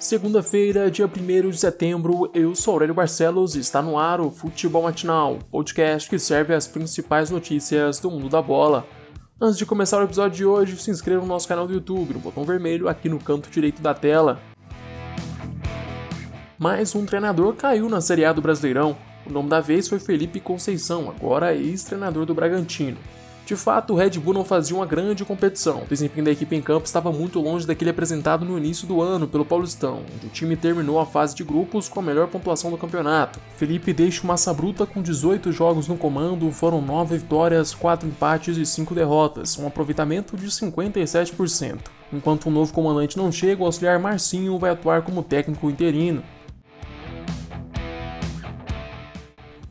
Segunda-feira, dia 1 de setembro, eu sou Aurélio Barcelos e está no ar o Futebol Matinal, podcast que serve as principais notícias do mundo da bola. Antes de começar o episódio de hoje, se inscreva no nosso canal do YouTube, no botão vermelho aqui no canto direito da tela. Mais um treinador caiu na Série A do Brasileirão. O nome da vez foi Felipe Conceição, agora ex-treinador do Bragantino. De fato, o Red Bull não fazia uma grande competição. O desempenho da equipe em campo estava muito longe daquele apresentado no início do ano pelo Paulistão, onde o time terminou a fase de grupos com a melhor pontuação do campeonato. Felipe deixa massa bruta com 18 jogos no comando, foram 9 vitórias, 4 empates e 5 derrotas, um aproveitamento de 57%. Enquanto o novo comandante não chega, o auxiliar Marcinho vai atuar como técnico interino.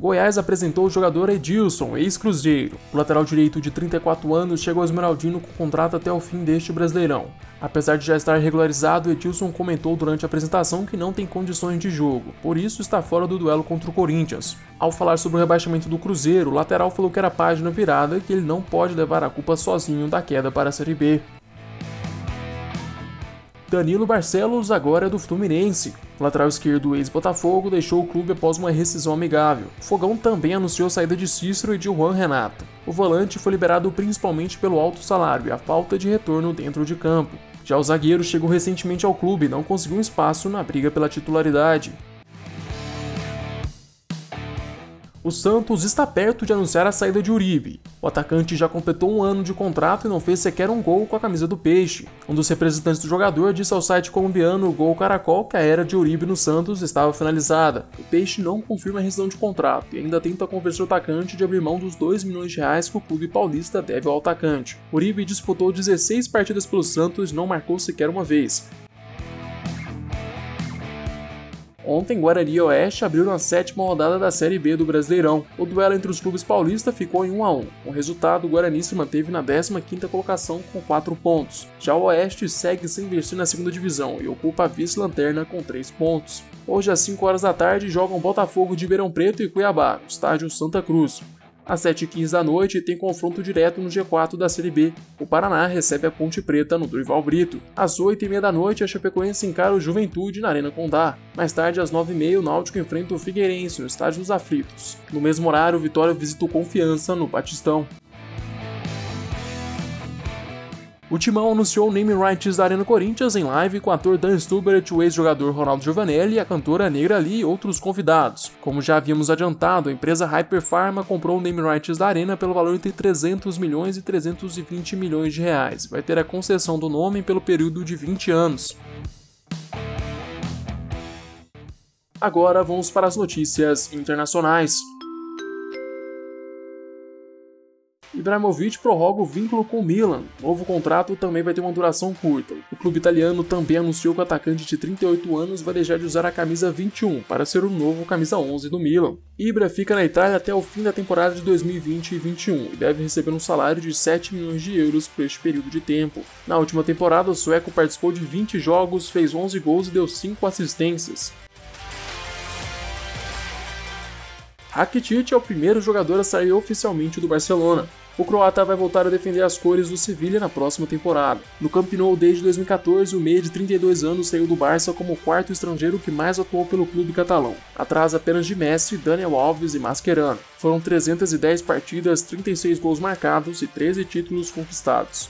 Goiás apresentou o jogador Edilson, ex-Cruzeiro. O lateral direito de 34 anos chegou ao Esmeraldino com contrato até o fim deste Brasileirão. Apesar de já estar regularizado, Edilson comentou durante a apresentação que não tem condições de jogo, por isso está fora do duelo contra o Corinthians. Ao falar sobre o rebaixamento do Cruzeiro, o lateral falou que era página virada e que ele não pode levar a culpa sozinho da queda para a Série B. Danilo Barcelos agora é do Fluminense. Lateral esquerdo ex-Botafogo deixou o clube após uma rescisão amigável. Fogão também anunciou a saída de Cícero e de Juan Renato. O volante foi liberado principalmente pelo alto salário e a falta de retorno dentro de campo. Já o zagueiro chegou recentemente ao clube e não conseguiu espaço na briga pela titularidade. O Santos está perto de anunciar a saída de Uribe. O atacante já completou um ano de contrato e não fez sequer um gol com a camisa do Peixe. Um dos representantes do jogador disse ao site colombiano Gol Caracol que a era de Uribe no Santos estava finalizada. O Peixe não confirma a rescisão de contrato e ainda tenta convencer o atacante de abrir mão dos 2 milhões de reais que o clube paulista deve ao atacante. Uribe disputou 16 partidas pelo Santos e não marcou sequer uma vez. Ontem, Guarani e Oeste abriram a sétima rodada da Série B do Brasileirão. O duelo entre os clubes paulistas ficou em 1 a 1. Com o resultado, o Guarani se manteve na 15ª colocação com 4 pontos. Já o Oeste segue sem investir na segunda divisão e ocupa a vice-lanterna com 3 pontos. Hoje, às 5 horas da tarde, jogam Botafogo de Ribeirão Preto e Cuiabá, no estádio Santa Cruz. Às 7h15 da noite tem confronto direto no G4 da Série B. O Paraná recebe a Ponte Preta no Durval Brito. Às 8h30 da noite a Chapecoense encara o Juventude na Arena Condá. Mais tarde, às 9h30, o Náutico enfrenta o Figueirense no Estádio dos Aflitos. No mesmo horário, o Vitória visita o Confiança no Batistão. O Timão anunciou o name rights da Arena Corinthians em live com o ator Dan Stubert, o ex-jogador Ronaldo Giovanelli, a cantora Negra Lee e outros convidados. Como já havíamos adiantado, a empresa Hyper Pharma comprou o name rights da Arena pelo valor entre 300 milhões e 320 milhões de reais. Vai ter a concessão do nome pelo período de 20 anos. Agora vamos para as notícias internacionais. Ibrahimovic prorroga o vínculo com o Milan. O novo contrato também vai ter uma duração curta. O clube italiano também anunciou que o atacante de 38 anos vai deixar de usar a camisa 21 para ser o novo camisa 11 do Milan. Ibra fica na Itália até o fim da temporada de 2020 e 2021 e deve receber um salário de 7 milhões de euros por este período de tempo. Na última temporada, o sueco participou de 20 jogos, fez 11 gols e deu 5 assistências. Rakitic é o primeiro jogador a sair oficialmente do Barcelona. O croata vai voltar a defender as cores do Sevilha na próxima temporada. No Camp Nou desde 2014, o meia de 32 anos saiu do Barça como o quarto estrangeiro que mais atuou pelo clube catalão, atrás apenas de Messi, Daniel Alves e Mascherano. Foram 310 partidas, 36 gols marcados e 13 títulos conquistados.